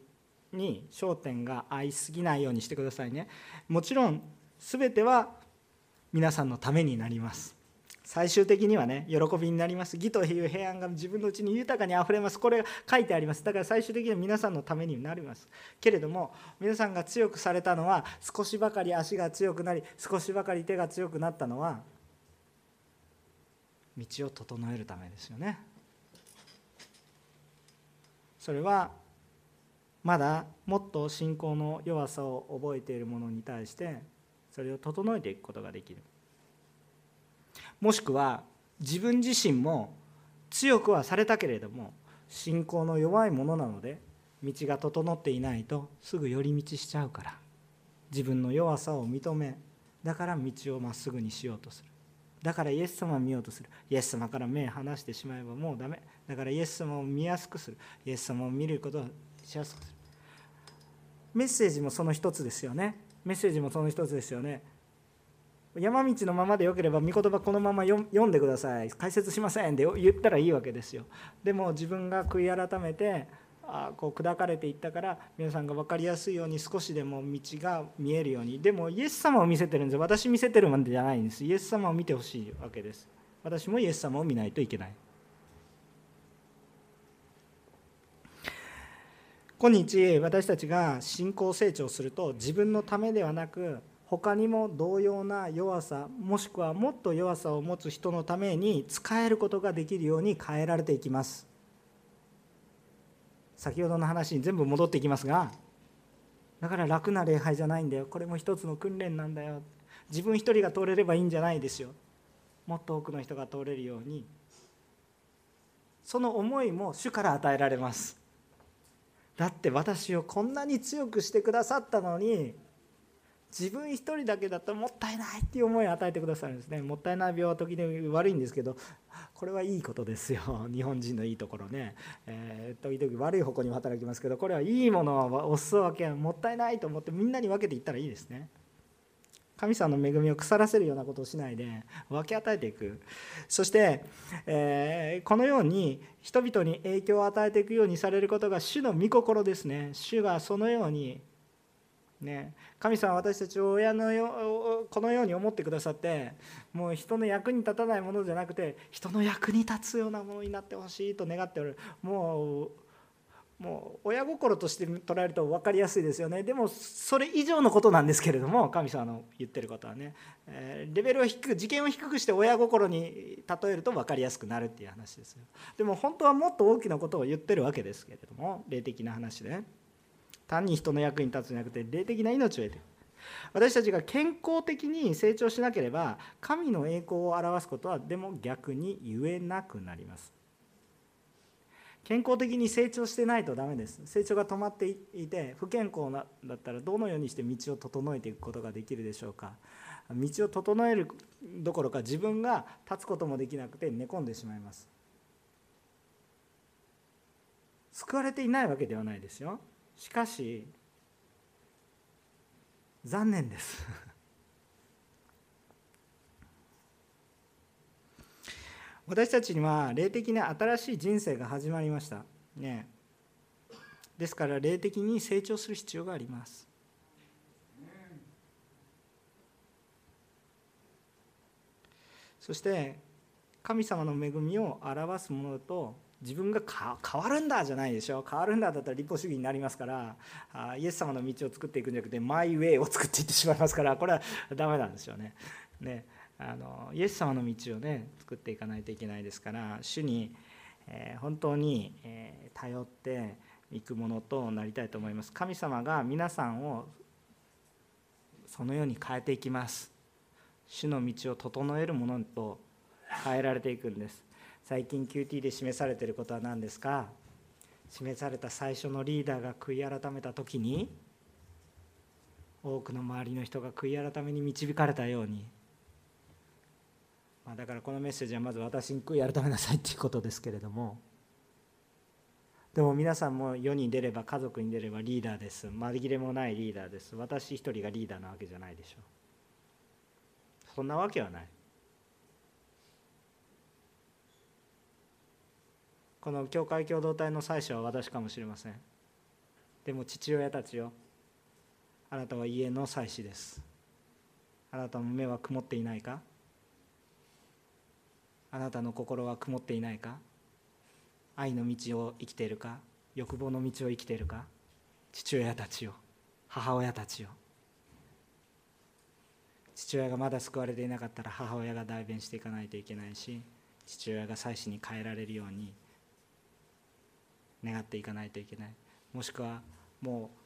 に焦点が合いすぎないようにしてくださいね。もちろん全ては皆さんのためになります。最終的にはね喜びになります。義という平安が自分のうちに豊かにあふれます。これが書いてあります。だから最終的には皆さんのためになります。けれども皆さんが強くされたのは少しばかり足が強くなり少しばかり手が強くなったのは道を整えるためですよね。それはまだもっと信仰の弱さを覚えている者に対してそれを整えていくことができる。もしくは自分自身も強くはされたけれども信仰の弱いものなので道が整っていないとすぐ寄り道しちゃうから自分の弱さを認めだから道をまっすぐにしようとする。だからイエス様を見ようとする。イエス様から目を離してしまえばもうダメ。だからイエス様を見やすくする。イエス様を見ることをしやすくする。メッセージもその一つですよね。メッセージもその一つですよね。山道のままでよければ御言葉このまま読んでください。解説しません。で言ったらいいわけですよ。でも自分が悔い改めてこう砕かれていったから皆さんが分かりやすいように少しでも道が見えるように。でもイエス様を見せてるんです私見せてるわけじゃないんです。イエス様を見てほしいわけです。私もイエス様を見ないといけない。今日私たちが信仰成長すると自分のためではなく他にも同様な弱さもしくはもっと弱さを持つ人のために使えることができるように変えられていきます。先ほどの話に全部戻っていきますがだから楽な礼拝じゃないんだよ。これも一つの訓練なんだよ。自分一人が通れればいいんじゃないですよ。もっと多くの人が通れるように。その思いも主から与えられます。だって私をこんなに強くしてくださったのに自分一人だけだともったいないっていう思いを与えてくださるんですね。もったいない病は時々悪いんですけどこれはいいことですよ。日本人のいいところね、えー、時々悪い方向にも働きますけどこれはいいものをおすわけもったいないと思ってみんなに分けていったらいいですね。神様の恵みを腐らせるようなことをしないで分け与えていく。そして、えー、このように人々に影響を与えていくようにされることが主の御心ですね。主がそのようにね、神様は私たちを親のよこのように思ってくださってもう人の役に立たないものじゃなくて人の役に立つようなものになってほしいと願っておる。もうもう親心として捉えると分かりやすいですよね。でもそれ以上のことなんですけれども神様の言ってることはね、えレベルを低く次元を低くして親心に例えると分かりやすくなるっていう話ですよ。でも本当はもっと大きなことを言ってるわけですけれども霊的な話で、ね。単に人の役に立つんじゃなくて霊的な命を得て私たちが健康的に成長しなければ神の栄光を表すことはでも逆に言えなくなります。健康的に成長してないとダメです。成長が止まっていて不健康なだったらどのようにして道を整えていくことができるでしょうか。道を整えるどころか自分が立つこともできなくて寝込んでしまいます。救われていないわけではないですよ。しかし残念です。私たちには霊的な新しい人生が始まりました。ね。ですから霊的に成長する必要があります。そして神様の恵みを表すものと自分が変わるんだじゃないでしょ。変わるんだだったら立法主義になりますからあイエス様の道を作っていくんじゃなくてマイウェイを作っていってしまいますからこれはダメなんですよね。ねあのイエス様の道をね作っていかないといけないですから主に、えー、本当に、えー、頼っていくものとなりたいと思います。神様が皆さんをそのように変えていきます。主の道を整えるものと変えられていくんです。最近 QT で示されていることは何ですか？示された最初のリーダーが悔い改めた時に多くの周りの人が悔い改めに導かれたように。まあ、だからこのメッセージはまず私に悔い改めなさいっていうことですけれども。でも皆さんも世に出れば家族に出ればリーダーです。紛れもないリーダーです。私一人がリーダーなわけじゃないでしょ。うそんなわけはない。この教会共同体の最初は私かもしれません。でも父親たちよ。あなたは家の祭司です。あなたの目は曇っていないか？あなたの心は曇っていないか？愛の道を生きているか？欲望の道を生きているか？父親たちよ。母親たちよ。父親がまだ救われていなかったら母親が代弁していかないといけないし父親が妻子に変えられるように願っていかないといけない。もしくはもう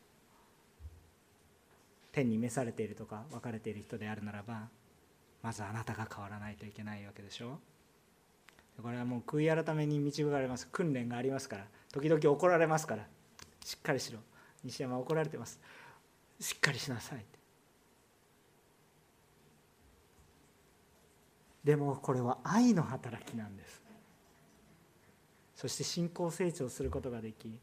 天に召されているとか別れている人であるならばまずあなたが変わらないといけないわけでしょ。これはもう悔い改めに導かれます。訓練がありますから。時々怒られますから。しっかりしろ。西山怒られてます。しっかりしなさい。でもこれは愛の働きなんです。そして信仰成長することができ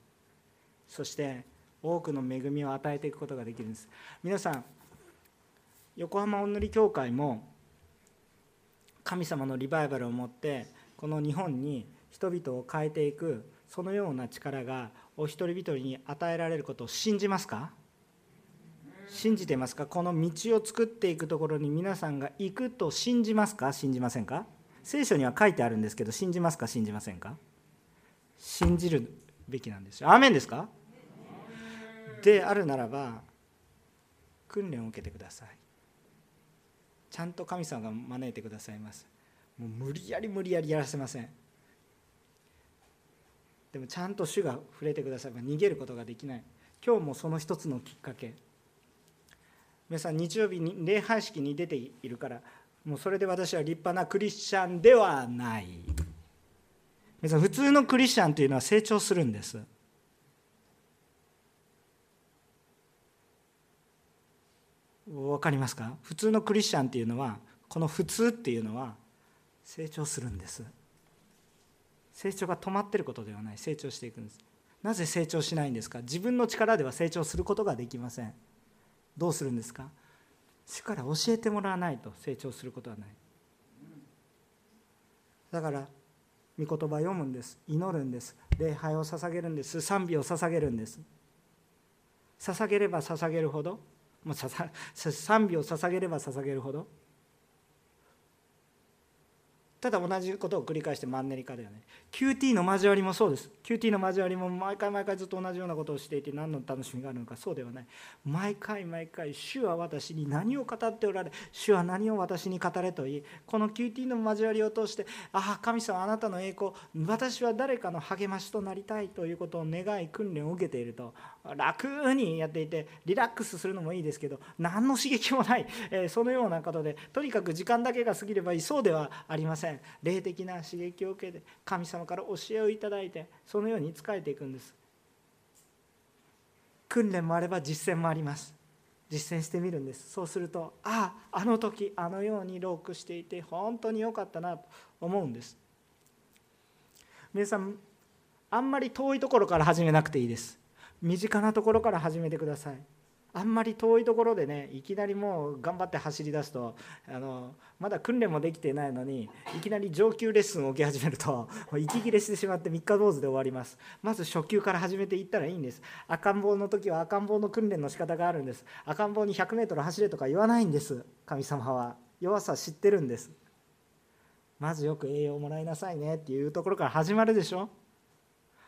そして多くの恵みを与えていくことができるんです。皆さん横浜おんぬり教会も神様のリバイバルを持ってこの日本に人々を変えていくそのような力がお一人一人に与えられることを信じますか？信じてますか？この道を作っていくところに皆さんが行くと信じますか？信じませんか？聖書には書いてあるんですけど信じますか？信じませんか？信じるべきなんですよ。アーメンですか？であるならば訓練を受けてください。ちゃんと神様が招いてくださいます。もう無理やり無理やりやらせませんでもちゃんと主が触れてくだされば逃げることができない今日もその一つのきっかけ皆さん日曜日に礼拝式に出ているからもうそれで私は立派なクリスチャンではない皆さん普通のクリスチャンというのは成長するんです。分かりますか？普通のクリスチャンっていうのはこの普通っていうのは成長するんです。成長が止まってることではない。成長していくんです。なぜ成長しないんですか？自分の力では成長することができません。どうするんですか？主から教えてもらわないと成長することはない。だから御言葉を読むんです。祈るんです。礼拝を捧げるんです。賛美を捧げるんです。捧げれば捧げるほど。もう賛美を捧げれば捧げるほど。ただ同じことを繰り返してマンネリ化だよね。QT の交わりもそうです。QT の交わりも毎回毎回ずっと同じようなことをしていて何の楽しみがあるのかそうではない。毎回毎回主は私に何を語っておられ主は何を私に語れと言いこの QT の交わりを通してああ神様あなたの栄光私は誰かの励ましとなりたいということを願い訓練を受けていると楽にやっていてリラックスするのもいいですけど何の刺激もない、えそのようなことでとにかく時間だけが過ぎればいいそうではありません。霊的な刺激を受けて神様から教えをいただいてそのように仕えていくんです。訓練もあれば実践もあります。実践してみるんです。そうするとあああの時あのようにロークしていて本当に良かったなと思うんです。皆さんあんまり遠いところから始めなくていいです。身近なところから始めてください。あんまり遠いところでねいきなりもう頑張って走り出すとあのまだ訓練もできてないのにいきなり上級レッスンを受け始めると 息切れしてしまって3日坊主で終わります。まず初級から始めていったらいいんです。赤ん坊の時は赤ん坊の訓練の仕方があるんです。赤ん坊に 100m 走れとか言わないんです。神様は。弱さ知ってるんです。まずよく栄養をもらいなさいね。っていうところから始まるでしょ。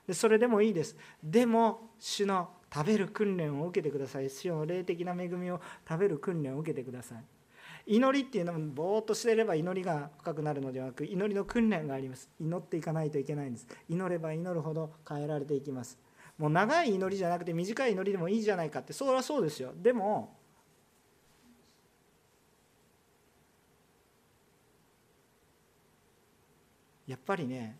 でそれでもいいです。でも主の食べる訓練を受けてください。主の霊的な恵みを食べる訓練を受けてください。祈りっていうのもぼーっとしてれば祈りが深くなるのではなく祈りの訓練があります。祈っていかないといけないんです。祈れば祈るほど変えられていきます。もう長い祈りじゃなくて短い祈りでもいいじゃないかってそれはそうですよ。でもやっぱりね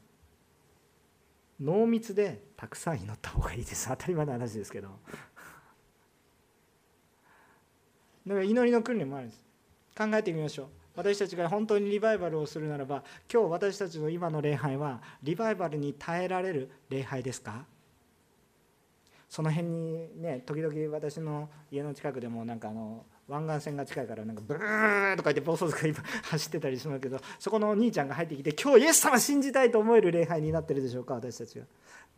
濃密でたくさん祈った方がいいです。当たり前の話ですけど。だから祈りの訓練もあるんです。考えてみましょう。私たちが本当にリバイバルをするならば今日私たちの今の礼拝はリバイバルに耐えられる礼拝ですか？その辺にね時々私の家の近くでもなんかあの湾岸線が近いからなんかブーとか言って暴走族が今走ってたりしますけどそこのお兄ちゃんが入ってきて今日イエス様信じたいと思える礼拝になってるでしょうか私たちは。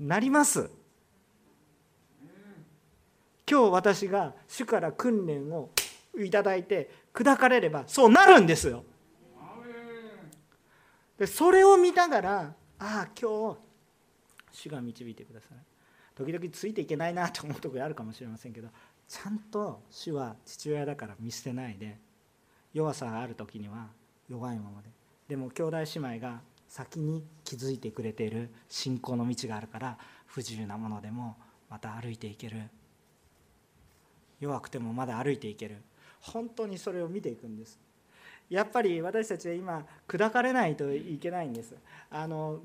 なります。今日私が主から訓練をいただいて砕かれればそうなるんですよ。でそれを見ながらああ今日主が導いてください時々ついていけないなと思うところあるかもしれませんけどちゃんと主は父親だから見捨てないで弱さがある時には弱いままで。でも兄弟姉妹が先に気づいてくれている信仰の道があるから不自由なものでもまた歩いていける。弱くてもまだ歩いていける。本当にそれを見ていくんです。やっぱり私たちは今砕かれないといけないんです。あの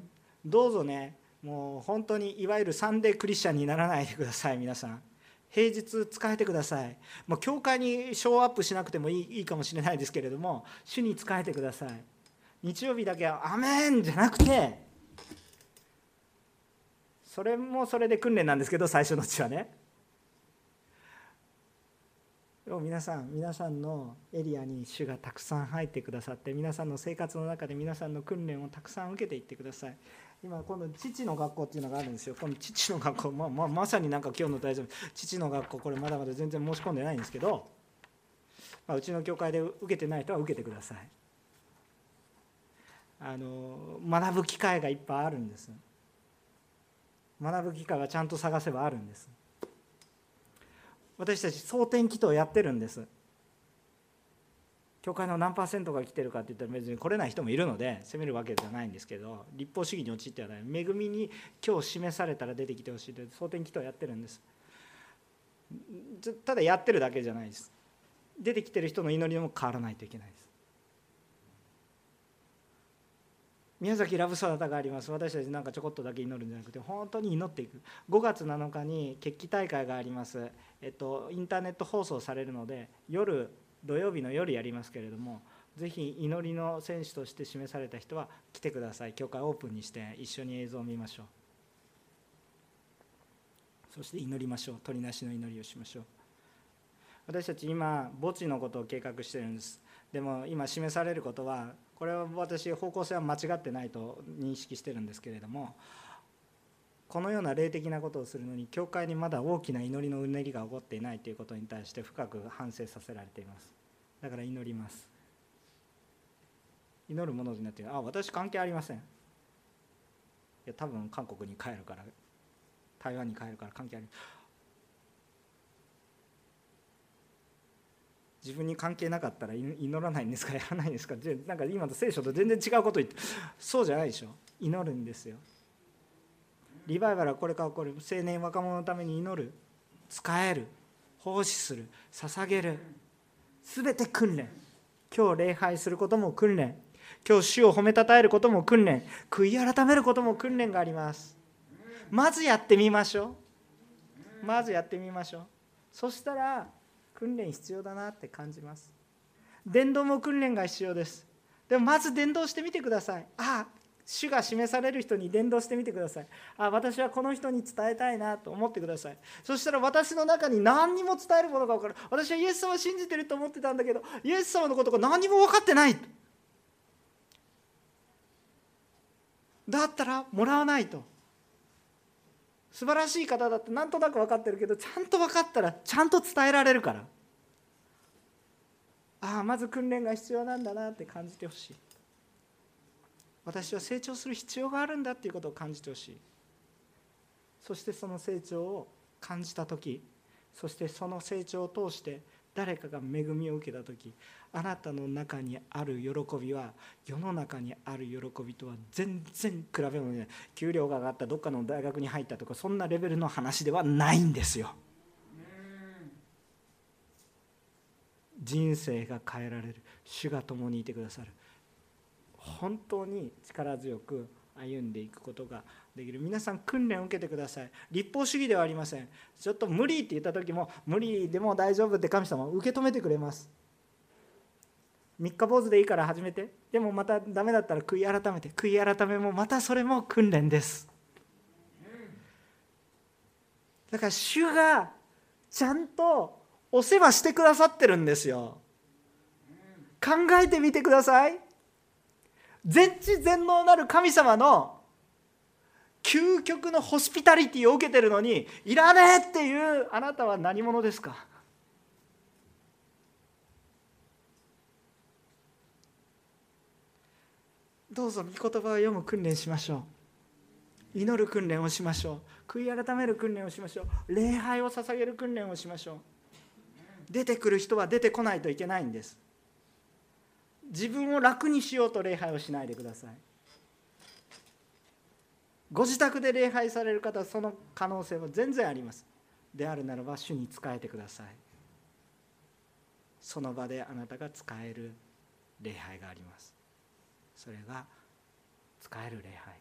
どうぞねもう本当にいわゆるサンデークリスチャンにならないでください皆さん。平日使えてください。もう教会にショーアップしなくてもいいいいかもしれないですけれども主に使えてください。日曜日だけは「アメン!」じゃなくてそれもそれで訓練なんですけど最初のうちはね。でも皆さん皆さんのエリアに主がたくさん入ってくださって皆さんの生活の中で皆さんの訓練をたくさん受けていってください。今今度父の学校っていうのがあるんですよ。この父の学校、まあまあ、まさになんか今日の大丈夫。父の学校これまだまだ全然申し込んでないんですけど、まあ、うちの教会で受けてない人は受けてください。あの学ぶ機会がいっぱいあるんです。学ぶ機会はちゃんと探せばあるんです。私たち蒼天祈祷やってるんです。教会の何パーセントが来てるかって言ったら別に来れない人もいるので責めるわけじゃないんですけど立法主義に陥ってはない。恵みに今日示されたら出てきてほしいと蒼天祈祷やってるんです。ただやってるだけじゃないです。出てきてる人の祈りも変わらないといけないです。宮崎ラブサラダがあります。私たちなんかちょこっとだけ祈るんじゃなくて本当に祈っていく。5月7日に決起大会があります。えっとインターネット放送されるので夜土曜日の夜やりますけれどもぜひ祈りの選手として示された人は来てください。教会オープンにして一緒に映像を見ましょう。そして祈りましょう。鳥なしの祈りをしましょう。私たち今墓地のことを計画してるんです。でも今示されることはこれは私方向性は間違ってないと認識してるんですけれどもこのような霊的なことをするのに教会にまだ大きな祈りのうねりが起こっていないということに対して深く反省させられています。だから祈ります。祈るものになってあ私関係ありません。いや多分韓国に帰るから台湾に帰るから関係あり自分に関係なかったら祈らないんですか？やらないんですか？なんか今の聖書と全然違うこと言って。そうじゃないでしょ。祈るんですよ。リバイバルはこれから起こる。青年若者のために祈る。使える。奉仕する。捧げる。全て訓練。今日礼拝することも訓練。今日主を褒めたたえることも訓練。悔い改めることも訓練があります。まずやってみましょう。まずやってみましょう。そしたら訓練必要だなって感じます。伝道も訓練が必要です。でもまず伝道してみてください。ああ主が示される人に伝道してみてください。あ私はこの人に伝えたいなと思ってください。そしたら私の中に何にも伝えるものが分かる。私はイエス様を信じてると思ってたんだけどイエス様のことが何も分かってないだったらもらわないと。素晴らしい方だってなんとなく分かってるけどちゃんと分かったらちゃんと伝えられるから。ああまず訓練が必要なんだなって感じてほしい。私は成長する必要があるんだっていうことを感じてほしい。そしてその成長を感じた時そしてその成長を通して誰かが恵みを受けた時あなたの中にある喜びは世の中にある喜びとは全然比べ物にない。給料が上がったどっかの大学に入ったとかそんなレベルの話ではないんですよ。人生が変えられる。主が共にいてくださる本当に力強く歩んでいくことができる。皆さん訓練を受けてください。立法主義ではありません。ちょっと無理って言った時も無理でも大丈夫って神様受け止めてくれます。三日坊主でいいから始めて。でもまたダメだったら悔い改めて。悔い改めもまたそれも訓練です。だから主がちゃんとお世話してくださってるんですよ。考えてみてください。全知全能なる神様の究極のホスピタリティを受けてるのにいらねえっていうあなたは何者ですか？どうぞ御言葉を読む訓練しましょう。祈る訓練をしましょう。悔い改める訓練をしましょう。礼拝を捧げる訓練をしましょう。出てくる人は出てこないといけないんです。自分を楽にしようと礼拝をしないでください。ご自宅で礼拝される方はその可能性は全然あります。であるならば主に仕えてください。その場であなたが使える礼拝があります。それが使える礼拝。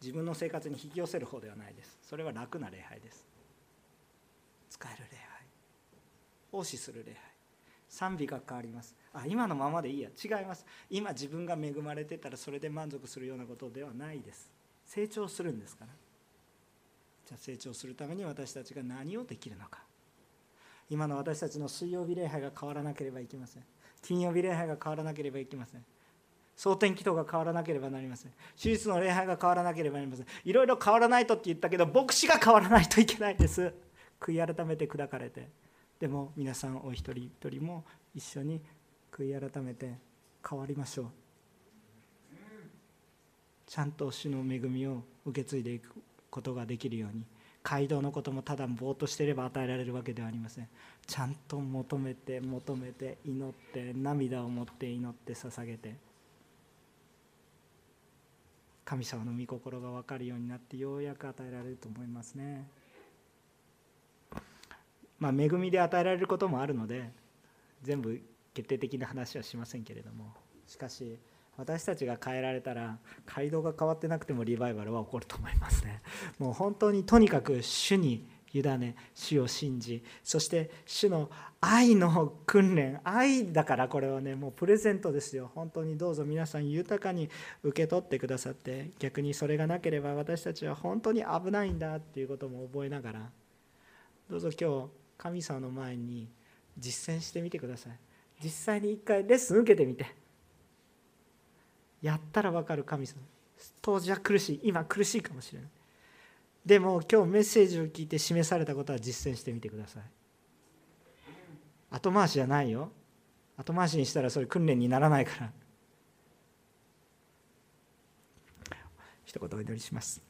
自分の生活に引き寄せる方ではないです。それは楽な礼拝です。使える礼拝。奉仕する礼拝。賛美が変わります。あ今のままでいいや。違います。今自分が恵まれてたらそれで満足するようなことではないです。成長するんですから。じゃあ成長するために私たちが何をできるのか。今の私たちの水曜日礼拝が変わらなければいけません。金曜日礼拝が変わらなければいけません。蒼天祈祷が変わらなければなりません。手術の礼拝が変わらなければなりません。いろいろ変わらないとって言ったけど牧師が変わらないといけないです。悔い改めて砕かれて。でも皆さんお一人一人も一緒に悔い改めて変わりましょう。ちゃんと主の恵みを受け継いでいくことができるように街道のこともただぼーっとしていれば与えられるわけではありません。ちゃんと求めて求めて祈って涙を持って祈って捧げて。神様の御心が分かるようになってようやく与えられると思いますね。まあ恵みで与えられることもあるので全部決定的な話はしませんけれども。しかし私たちが変えられたら街道が変わってなくてもリバイバルは起こると思いますね。もう本当にとにかく主に委ね主を信じそして主の愛の訓練愛だからこれはねもうプレゼントですよ。本当にどうぞ皆さん豊かに受け取ってくださって逆にそれがなければ私たちは本当に危ないんだっていうことも覚えながらどうぞ今日神様の前に実践してみてください。実際に一回レッスン受けてみて。やったら分かる神様。当時は苦しい。今苦しいかもしれない。でも今日メッセージを聞いて示されたことは実践してみてください。後回しじゃないよ。後回しにしたらそれ訓練にならないから。一言お祈りします。